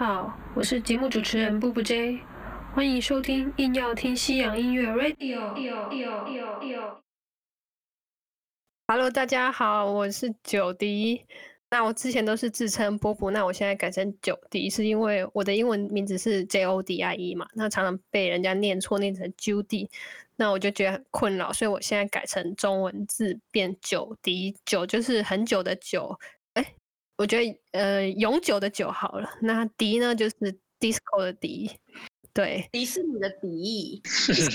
好，我是节目主持人布布 J，欢迎收听硬要听西洋音乐 Radio。Hello，大家好，我是九迪。那我之前都是自称波波，那我现在改成九迪，是因为我的英文名字是 J O D I E 嘛，那常常被人家念错，念成 Judy，那我就觉得很困扰，所以我现在改成中文字变九迪，九就是很久的久。我觉得呃，永久的久好了。那迪呢，就是 disco 的迪，对，迪士尼的迪。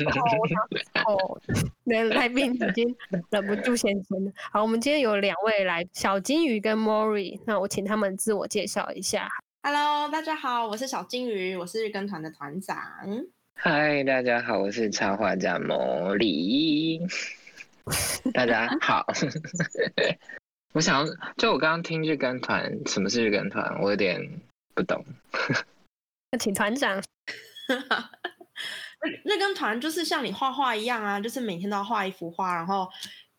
哦，那来宾已经忍不住先生了。好，我们今天有两位来，小金鱼跟 Mori，那我请他们自我介绍一下。Hello，大家好，我是小金鱼，我是日更团的团长。Hi，大家好，我是插画家莫里。大家好。我想，就我刚刚听日更团，什么是日更团？我有点不懂。那请团长。日日更团就是像你画画一样啊，就是每天都要画一幅画，然后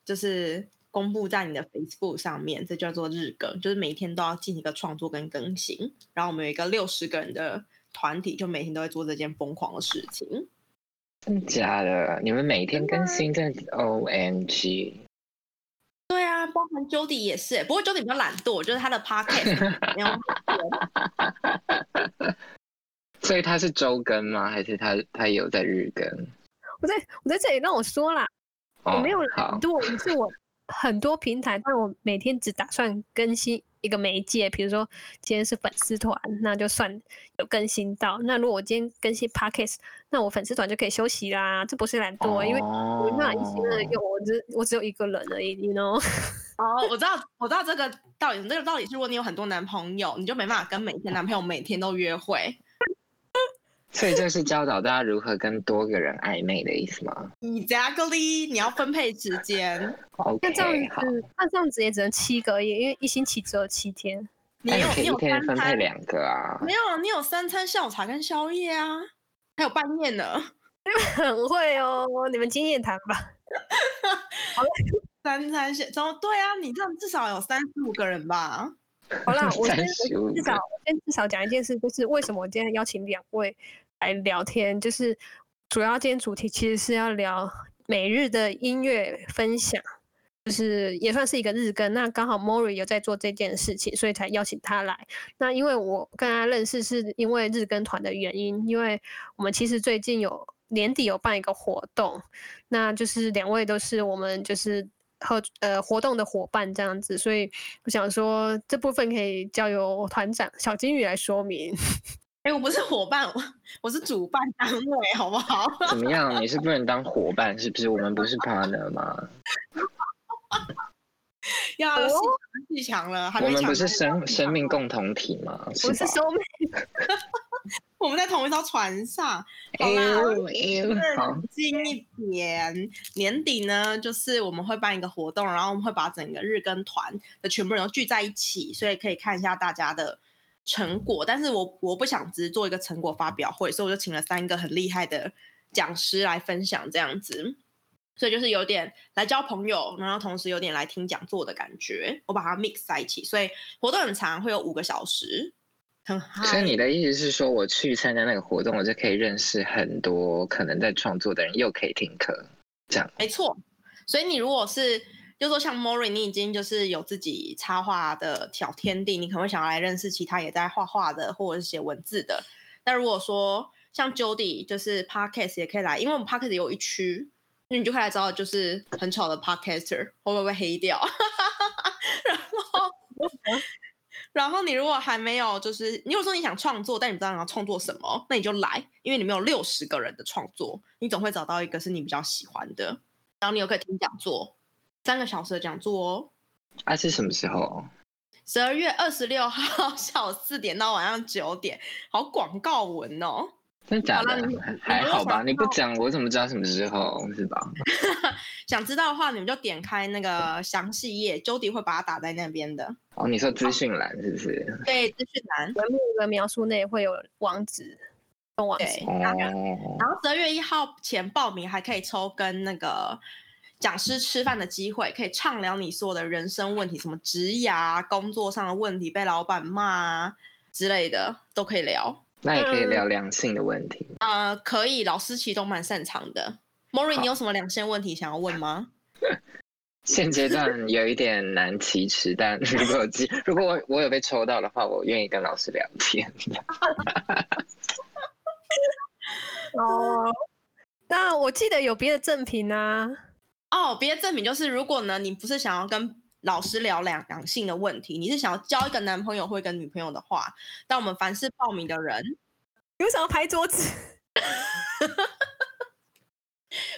就是公布在你的 Facebook 上面，这叫做日更，就是每天都要进行一个创作跟更新。然后我们有一个六十个人的团体，就每天都在做这件疯狂的事情。真的假的？你们每天更新，真的 OMG！对啊，包含 Jody 也是，不过 Jody 比较懒惰，就是他的 Podcast 没有。所以他是周更吗？还是他他有在日更？我在我在这里让我说啦，我没有懒惰，是我很多平台，但我每天只打算更新。一个媒介，比如说今天是粉丝团，那就算有更新到。那如果我今天更新 podcast，那我粉丝团就可以休息啦。这不是懒惰，因为我那一心的用，我只我只有一个人而已，you know。哦，我知道，我知道这个道理。这个道理是，如果你有很多男朋友，你就没办法跟每天男朋友每天都约会。所以这是教导大家如何跟多个人暧昧的意思吗？Exactly，你要分配时间。那这样子，那这样子也只能七个月，因为一星期只有七天。你有你有三分配两个啊？没有，你有三餐下午茶跟宵夜啊，还有半夜呢。很会哦，你们经验谈吧。好了，三餐下，怎么对啊？你这样至少有三四五个人吧？好啦，我先至少我先至少讲一件事，就是为什么我今天邀请两位。来聊天，就是主要今天主题其实是要聊每日的音乐分享，就是也算是一个日更。那刚好 Mori 有在做这件事情，所以才邀请他来。那因为我跟他认识是因为日更团的原因，因为我们其实最近有年底有办一个活动，那就是两位都是我们就是和呃活动的伙伴这样子，所以我想说这部分可以交由团长小金鱼来说明。哎，我不是伙伴，我我是主办单位，好不好？怎么样？你是不能当伙伴，是不是？我们不是 partner 吗？要气强了，我们不是生生命共同体吗？不是生命，我们在同一艘船上。好啦，冷静一点。年底呢，就是我们会办一个活动，然后我们会把整个日更团的全部人都聚在一起，所以可以看一下大家的。成果，但是我我不想只做一个成果发表会，所以我就请了三个很厉害的讲师来分享这样子，所以就是有点来交朋友，然后同时有点来听讲座的感觉，我把它 mix 在一起，所以活动很长，会有五个小时，所以你的意思是说，我去参加那个活动，我就可以认识很多可能在创作的人，又可以听课，这样？没错。所以你如果是。就说像 Mori，你已经就是有自己插画的小天地，你可能会想要来认识其他也在画画的或者是写文字的。那如果说像 Jody，就是 Podcast 也可以来，因为我们 Podcast 有一区，那你就可以来找我，就是很丑的 Podcaster 会不会被黑掉？然后，然后你如果还没有，就是你如果说你想创作，但你不知道你要创作什么，那你就来，因为你没有六十个人的创作，你总会找到一个是你比较喜欢的，然后你又可以听讲座。三个小时的讲座哦，啊是什么时候？十二月二十六号 下午四点到晚上九点，好广告文哦。真的假的？还好吧？你不讲我怎么知道什么时候是吧？想知道的话，你们就点开那个详细页，Jody 会把它打在那边的。哦，你说资讯栏是不是？对，资讯栏节目的描述内会有网址，网址。然后十二月一号前报名还可以抽跟那个。讲师吃饭的机会，可以畅聊你所有的人生问题，什么职涯、工作上的问题，被老板骂啊，之类的都可以聊。那也可以聊良性的问题。呃，可以，老师其实都蛮擅长的。Mori，你有什么两性问题想要问吗？现阶段有一点难启齿，但 如果机如果我我有被抽到的话，我愿意跟老师聊天。哦，那我记得有别的赠品啊。哦，别的赠品就是，如果呢你不是想要跟老师聊两两性的问题，你是想要交一个男朋友或一个女朋友的话，但我们凡是报名的人，有想要拍桌子？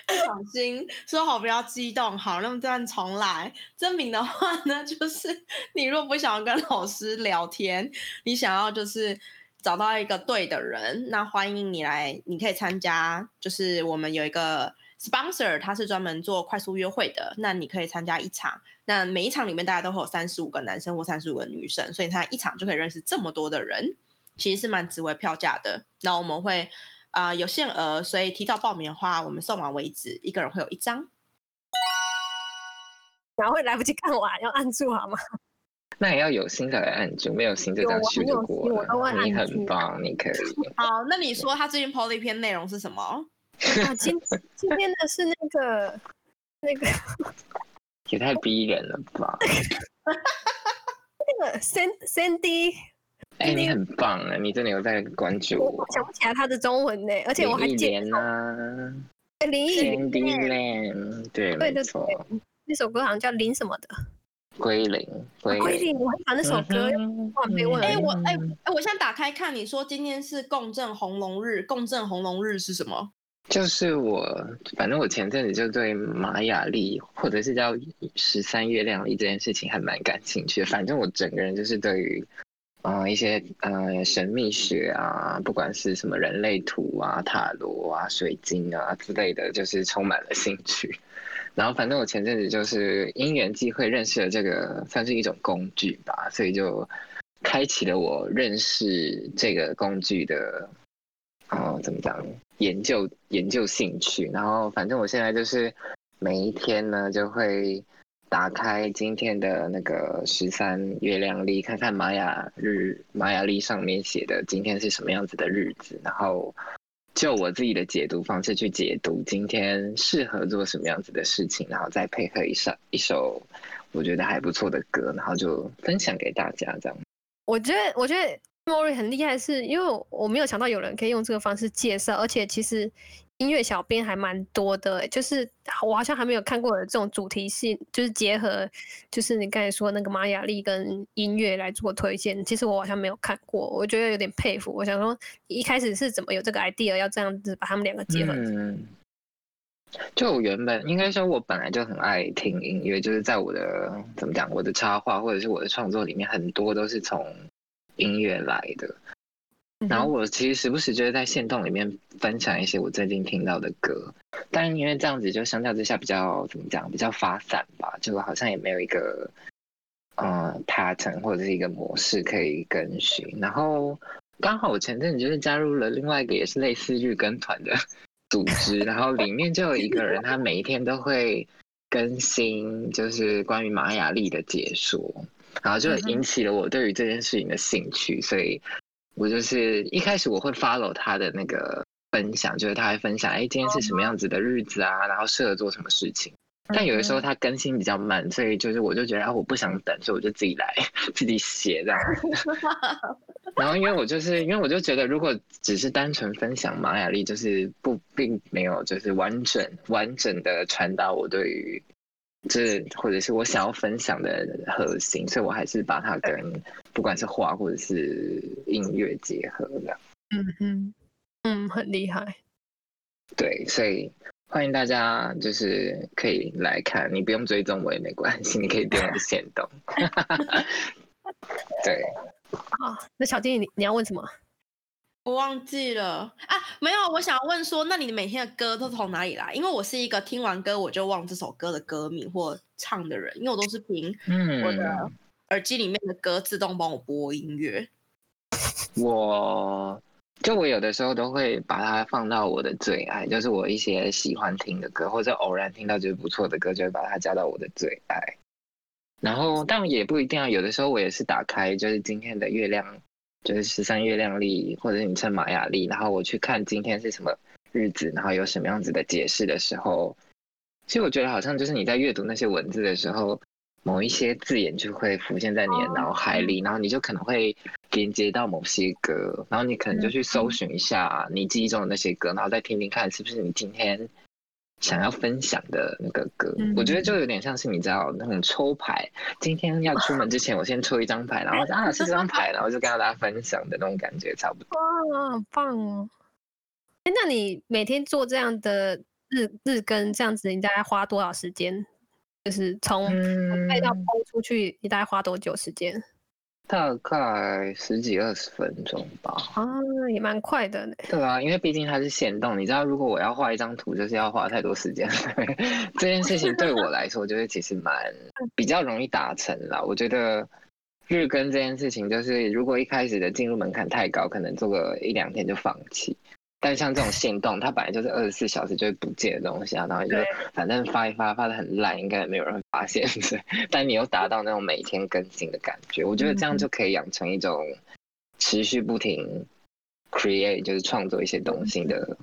不小心说好不要激动，好，那么这样重来。证明的话呢，就是你若不想要跟老师聊天，你想要就是找到一个对的人，那欢迎你来，你可以参加。就是我们有一个 sponsor，他是专门做快速约会的，那你可以参加一场。那每一场里面大家都会有三十五个男生或三十五个女生，所以他一场就可以认识这么多的人，其实是蛮值回票价的。那我们会。啊，有限额，所以提早报名的话，我们送完为止，一个人会有一张。然后会来不及看完，要按住好吗？那也要有心才来按住，没有心就这样虚度过了。你很棒，你可以。好，那你说他最近 PO 的一篇内容是什么？啊，今今天的是那个那个，也太逼人了吧？那个 Sandy。哎，你很棒啊！你真的有在关注我。想不起来他的中文呢，而且我还记得啊。林忆莲，对，没错。那首歌好像叫林什么的。归零，归零。我很喜欢那首歌，突然被问。哎，我哎哎，我现在打开看，你说今天是共振红龙日，共振红龙日是什么？就是我，反正我前阵子就对玛雅历，或者是叫十三月亮历这件事情还蛮感兴趣。反正我整个人就是对于。啊，一些呃神秘学啊，不管是什么人类图啊、塔罗啊、水晶啊之类的，就是充满了兴趣。然后反正我前阵子就是因缘际会认识了这个，算是一种工具吧，所以就开启了我认识这个工具的，哦，怎么讲？研究研究兴趣。然后反正我现在就是每一天呢，就会。打开今天的那个十三月亮历，看看玛雅日玛雅历上面写的今天是什么样子的日子，然后就我自己的解读方式去解读今天适合做什么样子的事情，然后再配合一首一首我觉得还不错的歌，然后就分享给大家这样。我觉得我觉得莫瑞很厉害，是因为我没有想到有人可以用这个方式介绍，而且其实。音乐小编还蛮多的，就是我好像还没有看过这种主题性，就是结合，就是你刚才说那个玛雅丽跟音乐来做推荐。其实我好像没有看过，我觉得有点佩服。我想说，一开始是怎么有这个 idea 要这样子把他们两个结合？嗯，就我原本应该说，我本来就很爱听音乐，就是在我的怎么讲，我的插画或者是我的创作里面，很多都是从音乐来的。然后我其实时不时就会在线动里面分享一些我最近听到的歌，但因为这样子就相较之下比较怎么讲，比较发散吧，就好像也没有一个呃 pattern 或者是一个模式可以跟循。然后刚好我前阵子就是加入了另外一个也是类似日更团的组织，然后里面就有一个人，他每一天都会更新，就是关于玛雅历的解说，然后就引起了我对于这件事情的兴趣，所以。我就是一开始我会 follow 他的那个分享，就是他会分享，哎，今天是什么样子的日子啊，然后适合做什么事情。但有的时候他更新比较慢，所以就是我就觉得啊，我不想等，所以我就自己来，自己写这样。然后因为我就是因为我就觉得，如果只是单纯分享玛雅历，就是不并没有就是完整完整的传达我对于。这或者是我想要分享的核心，所以我还是把它跟不管是画或者是音乐结合的。嗯哼嗯，很厉害。对，所以欢迎大家，就是可以来看，你不用追踪我也没关系，你可以点我的线动。对。好，那小弟你你要问什么？我忘记了啊，没有，我想要问说，那你每天的歌都从哪里来？因为我是一个听完歌我就忘这首歌的歌名或唱的人，因为我都是凭我的耳机里面的歌自动帮我播音乐。我就我有的时候都会把它放到我的最爱，就是我一些喜欢听的歌，或者偶然听到觉得不错的歌，就会把它加到我的最爱。然后，但也不一定啊，有的时候我也是打开，就是今天的月亮。就是十三月亮历，或者你称玛雅历，然后我去看今天是什么日子，然后有什么样子的解释的时候，其实我觉得好像就是你在阅读那些文字的时候，某一些字眼就会浮现在你的脑海里，然后你就可能会连接到某些歌，然后你可能就去搜寻一下你记忆中的那些歌，然后再听听看是不是你今天。想要分享的那个歌，我觉得就有点像是你知道那种抽牌。今天要出门之前，我先抽一张牌，然后啊是这张牌，然后就跟大家分享的那种感觉，差不多。哇，好棒哦！哎，那你每天做这样的日日更，这样子你大概花多少时间？就是从拍到抛出去，你大概花多久时间？大概十几二十分钟吧。啊，也蛮快的呢。对啊，因为毕竟它是线动，你知道，如果我要画一张图，就是要花太多时间。这件事情对我来说，就是其实蛮比较容易达成了。我觉得日更这件事情，就是如果一开始的进入门槛太高，可能做个一两天就放弃。但像这种限动，它本来就是二十四小时就会不见的东西啊，然后就反正发一发发的很烂，应该也没有人发现。但你又达到那种每天更新的感觉，我觉得这样就可以养成一种持续不停 create，就是创作一些东西的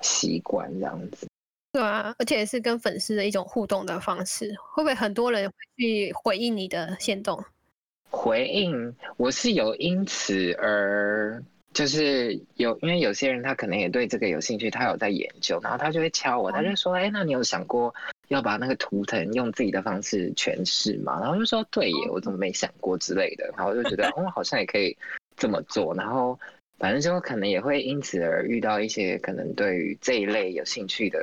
习惯，这样子。对啊，而且是跟粉丝的一种互动的方式，会不会很多人会去回应你的限动？回应，我是有因此而。就是有，因为有些人他可能也对这个有兴趣，他有在研究，然后他就会敲我，他就说：“哎，那你有想过要把那个图腾用自己的方式诠释吗？”然后就说：“对耶，我怎么没想过之类的。”然后我就觉得，哦，好像也可以这么做。然后反正就可能也会因此而遇到一些可能对于这一类有兴趣的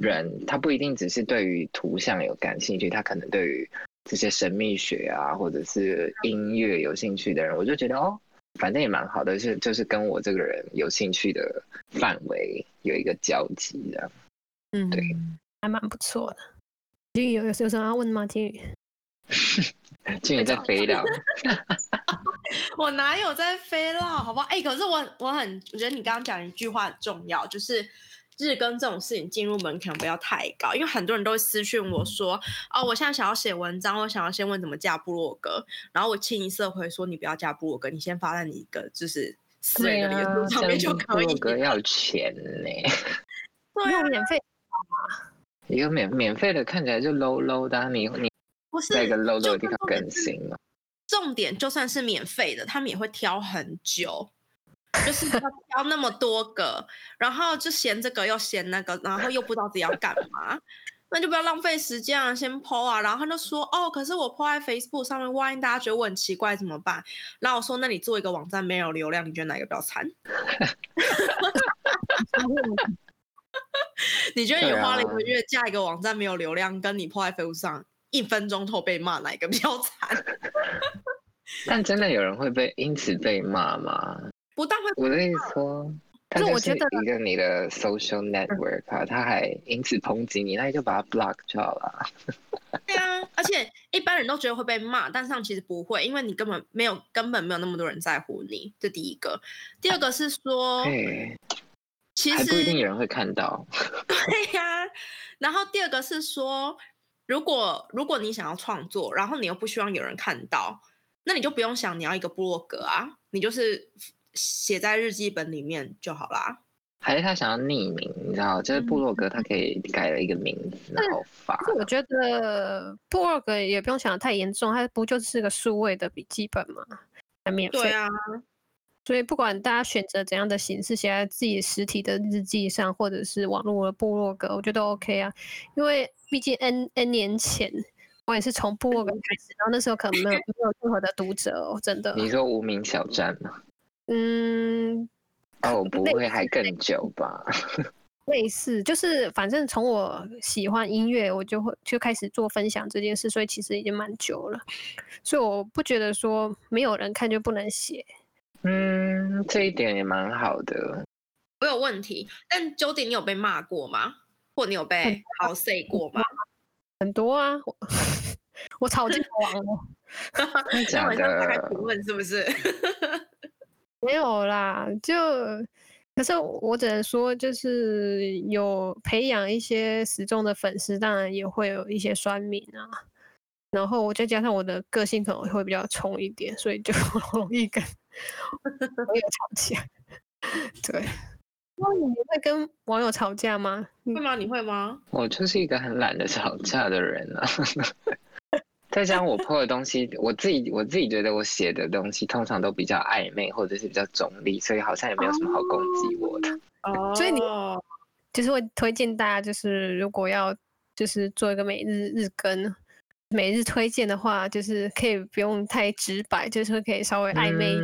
人，他不一定只是对于图像有感兴趣，他可能对于这些神秘学啊，或者是音乐有兴趣的人，我就觉得哦。反正也蛮好的，是就是跟我这个人有兴趣的范围有一个交集的，嗯，对，还蛮不错的。金宇有有有什么要问吗？金宇，金宇在飞了 我哪有在飞了？好不好？哎，可是我我很我觉得你刚刚讲一句话很重要，就是。日更这种事情进入门槛不要太高，因为很多人都会私讯我说：“哦，我现在想要写文章，我想要先问怎么加部落格。”然后我清一色回说：“你不要加部落格，你先发在你一个就是私人的脸书上面就可以。”部落格要钱呢，对啊，免费一个免免费的看起来就 low low 的，你你不是在一个 low low 的地方更新嘛。重点就算是免费的，他们也会挑很久。就是要挑那么多个，然后就嫌这个又嫌那个，然后又不知道自己要干嘛，那就不要浪费时间啊，先 po 啊。然后他就说：“哦，可是我 po 在 Facebook 上面，万一大家觉得我很奇怪怎么办？”然后我说：“那你做一个网站没有流量，你觉得哪个比较惨？” 你觉得你花了一个月架一个网站没有流量，跟你 po 在 Facebook 上一分钟后被骂，哪个比较惨？但真的有人会被因此被骂吗？不但会，我的意思说，他就是一个你的 social network 啊，他还因此抨击你，那你就把他 block 就好了。对啊，而且一般人都觉得会被骂，但上其实不会，因为你根本没有根本没有那么多人在乎你。这第一个，第二个是说，其实不一定有人会看到。对呀，然后第二个是说，如果如果你想要创作，然后你又不希望有人看到，那你就不用想你要一个部落格啊，你就是。写在日记本里面就好啦。还是他想要匿名，你知道，就是部落格，他可以改了一个名字然后发。我觉得部落格也不用想的太严重，它不就是个数位的笔记本吗？还免费。对啊。所以不管大家选择怎样的形式写在自己实体的日记上，或者是网络的部落格，我觉得 OK 啊。因为毕竟 N N 年前我也是从部落格开始，然后那时候可能没有没有任何的读者哦，真的。你说无名小站吗？嗯，哦，不会还更久吧？类似，就是反正从我喜欢音乐，我就会就开始做分享这件事，所以其实已经蛮久了。所以我不觉得说没有人看就不能写。嗯，这一点也蛮好的。我有问题，但 Jody，你有被骂过吗？或你有被好 say 过吗？很多啊，我 我吵架王了。讲的大概评论是不是？没有啦，就可是我只能说，就是有培养一些死忠的粉丝，当然也会有一些酸民啊。然后我再加上我的个性可能会比较冲一点，所以就 容易跟网友吵架。对，那你会跟网友吵架吗？会吗？你会吗？我就是一个很懒得吵架的人啊。再加上我 po 的东西，我自己我自己觉得我写的东西通常都比较暧昧或者是比较中立，所以好像也没有什么好攻击我的。哦，所以你就是会推荐大家，就是如果要就是做一个每日日更。每日推荐的话，就是可以不用太直白，就是可以稍微暧昧。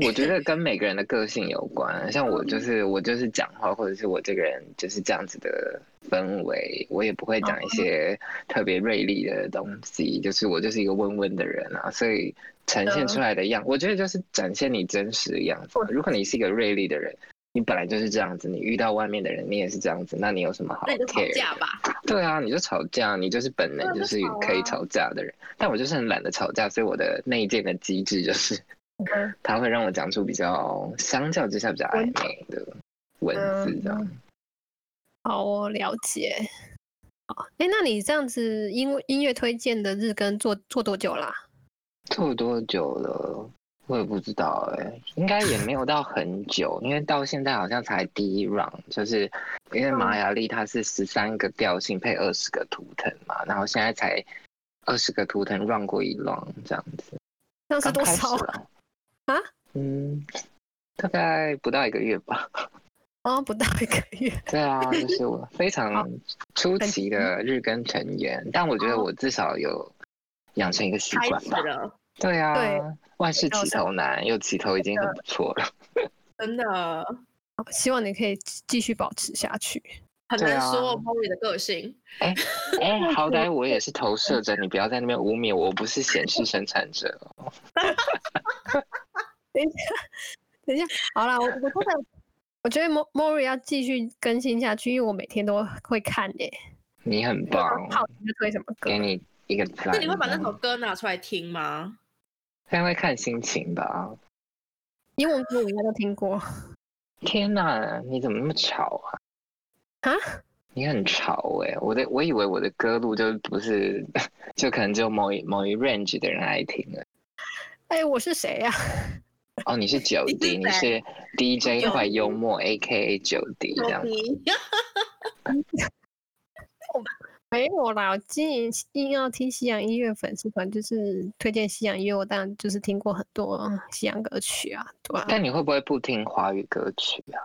嗯，我觉得跟每个人的个性有关。像我就是我就是讲话，或者是我这个人就是这样子的氛围，我也不会讲一些特别锐利的东西。就是我就是一个温温的人啊，所以呈现出来的样，我觉得就是展现你真实的样子。如果你是一个锐利的人。你本来就是这样子，你遇到外面的人，你也是这样子，那你有什么好？那就吵架吧。对啊，你就吵架，你就是本能就是可以吵架的人。但我就是很懒得吵架，所以我的内建的机制就是，他会让我讲出比较相较之下比较暧昧的文字，这样。好，我了解。好，哎，那你这样子音音乐推荐的日更做做多久啦？做多久了？我也不知道哎，应该也没有到很久，因为到现在好像才第一 round，就是因为玛雅历它是十三个调性配二十个图腾嘛，然后现在才二十个图腾 run 过一 round 这样子。那是多少啊？嗯，大概不到一个月吧。哦，不到一个月。对啊，就是我非常出奇的日更成员，但我觉得我至少有养成一个习惯吧。对啊，对万事起头难，又起头已经很不错了。真的，希望你可以继续保持下去。很难说 Molly 的个性。哎哎，好歹我也是投射者，你不要在那边污蔑我，我不是显示生产者。等一下，等一下，好了，我我通常，我觉得 o r i 要继续更新下去，因为我每天都会看耶。你很棒。好，你推什么歌？给你一个赞。那你会把那首歌拿出来听吗？应该会看心情吧。英文歌我应该都听过。天哪，你怎么那么吵啊？啊？你很吵哎！我的我以为我的歌路就不是，就可能只有某一某一 range 的人爱听了。哎，我是谁呀？哦，你是九 D，你是 DJ 坏幽默 AKA 九 D 这样。没有啦，我今硬要听西洋音乐粉丝团，就是推荐西洋音乐，我当然就是听过很多西洋歌曲啊，对吧？但你会不会不听华语歌曲啊？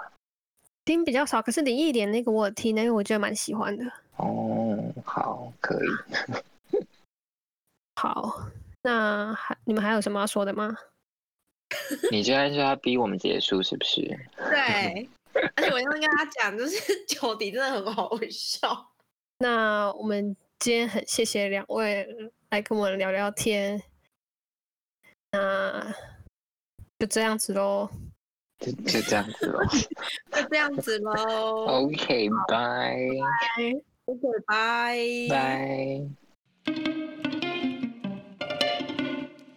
听比较少，可是林忆莲那个我听，因为我觉得蛮喜欢的。哦，好，可以。好，那还你们还有什么要说的吗？你居然就要逼我们结束，是不是？对，而且我要跟他讲，就是九弟真的很好笑。那我们今天很谢谢两位来跟我们聊聊天，那就这样子喽，就就这样子喽，就这样子喽。OK，拜，OK，拜，拜。